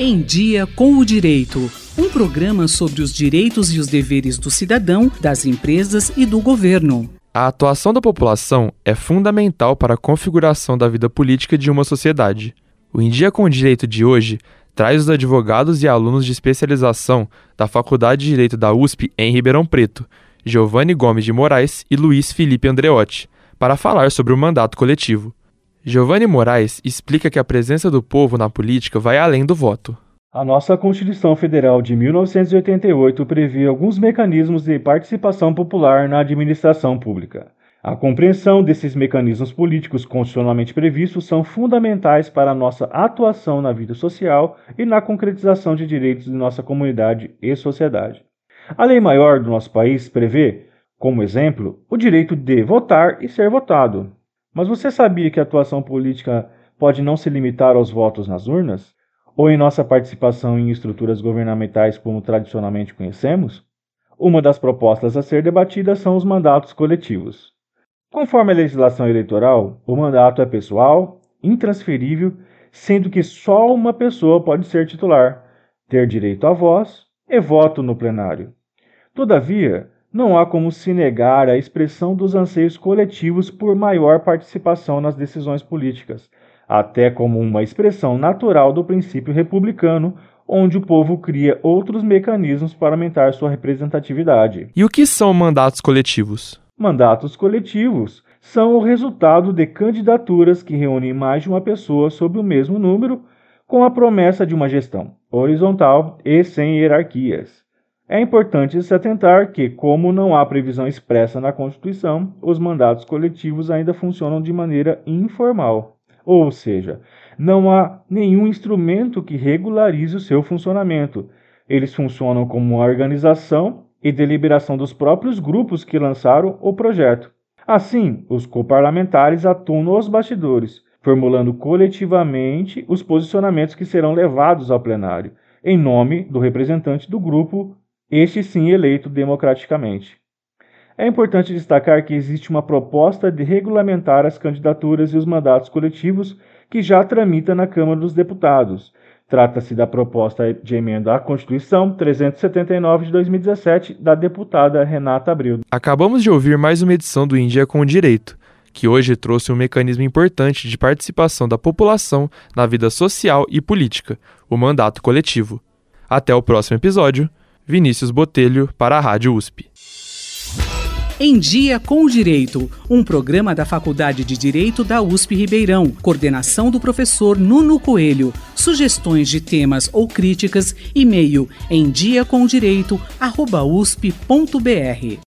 Em Dia com o Direito. Um programa sobre os direitos e os deveres do cidadão, das empresas e do governo. A atuação da população é fundamental para a configuração da vida política de uma sociedade. O Em Dia com o Direito de hoje traz os advogados e alunos de especialização da Faculdade de Direito da USP em Ribeirão Preto, Giovanni Gomes de Moraes e Luiz Felipe Andreotti, para falar sobre o mandato coletivo. Giovanni Moraes explica que a presença do povo na política vai além do voto. A nossa Constituição Federal de 1988 prevê alguns mecanismos de participação popular na administração pública. A compreensão desses mecanismos políticos constitucionalmente previstos são fundamentais para a nossa atuação na vida social e na concretização de direitos de nossa comunidade e sociedade. A lei maior do nosso país prevê, como exemplo, o direito de votar e ser votado, mas você sabia que a atuação política pode não se limitar aos votos nas urnas? Ou em nossa participação em estruturas governamentais como tradicionalmente conhecemos? Uma das propostas a ser debatida são os mandatos coletivos. Conforme a legislação eleitoral, o mandato é pessoal, intransferível, sendo que só uma pessoa pode ser titular, ter direito à voz e voto no plenário. Todavia, não há como se negar a expressão dos anseios coletivos por maior participação nas decisões políticas, até como uma expressão natural do princípio republicano, onde o povo cria outros mecanismos para aumentar sua representatividade. E o que são mandatos coletivos? Mandatos coletivos são o resultado de candidaturas que reúnem mais de uma pessoa sob o mesmo número, com a promessa de uma gestão horizontal e sem hierarquias. É importante se atentar que, como não há previsão expressa na Constituição, os mandatos coletivos ainda funcionam de maneira informal, ou seja, não há nenhum instrumento que regularize o seu funcionamento. Eles funcionam como uma organização e deliberação dos próprios grupos que lançaram o projeto. Assim, os coparlamentares atuam nos bastidores, formulando coletivamente os posicionamentos que serão levados ao plenário, em nome do representante do grupo este sim eleito democraticamente. É importante destacar que existe uma proposta de regulamentar as candidaturas e os mandatos coletivos que já tramita na Câmara dos Deputados. Trata-se da proposta de emenda à Constituição 379 de 2017 da deputada Renata Abreu. Acabamos de ouvir mais uma edição do Índia com o Direito, que hoje trouxe um mecanismo importante de participação da população na vida social e política, o mandato coletivo. Até o próximo episódio. Vinícius Botelho, para a Rádio USP. Em Dia com o Direito, um programa da Faculdade de Direito da USP Ribeirão, coordenação do professor Nuno Coelho. Sugestões de temas ou críticas, e-mail em diacomdireito@usp.br.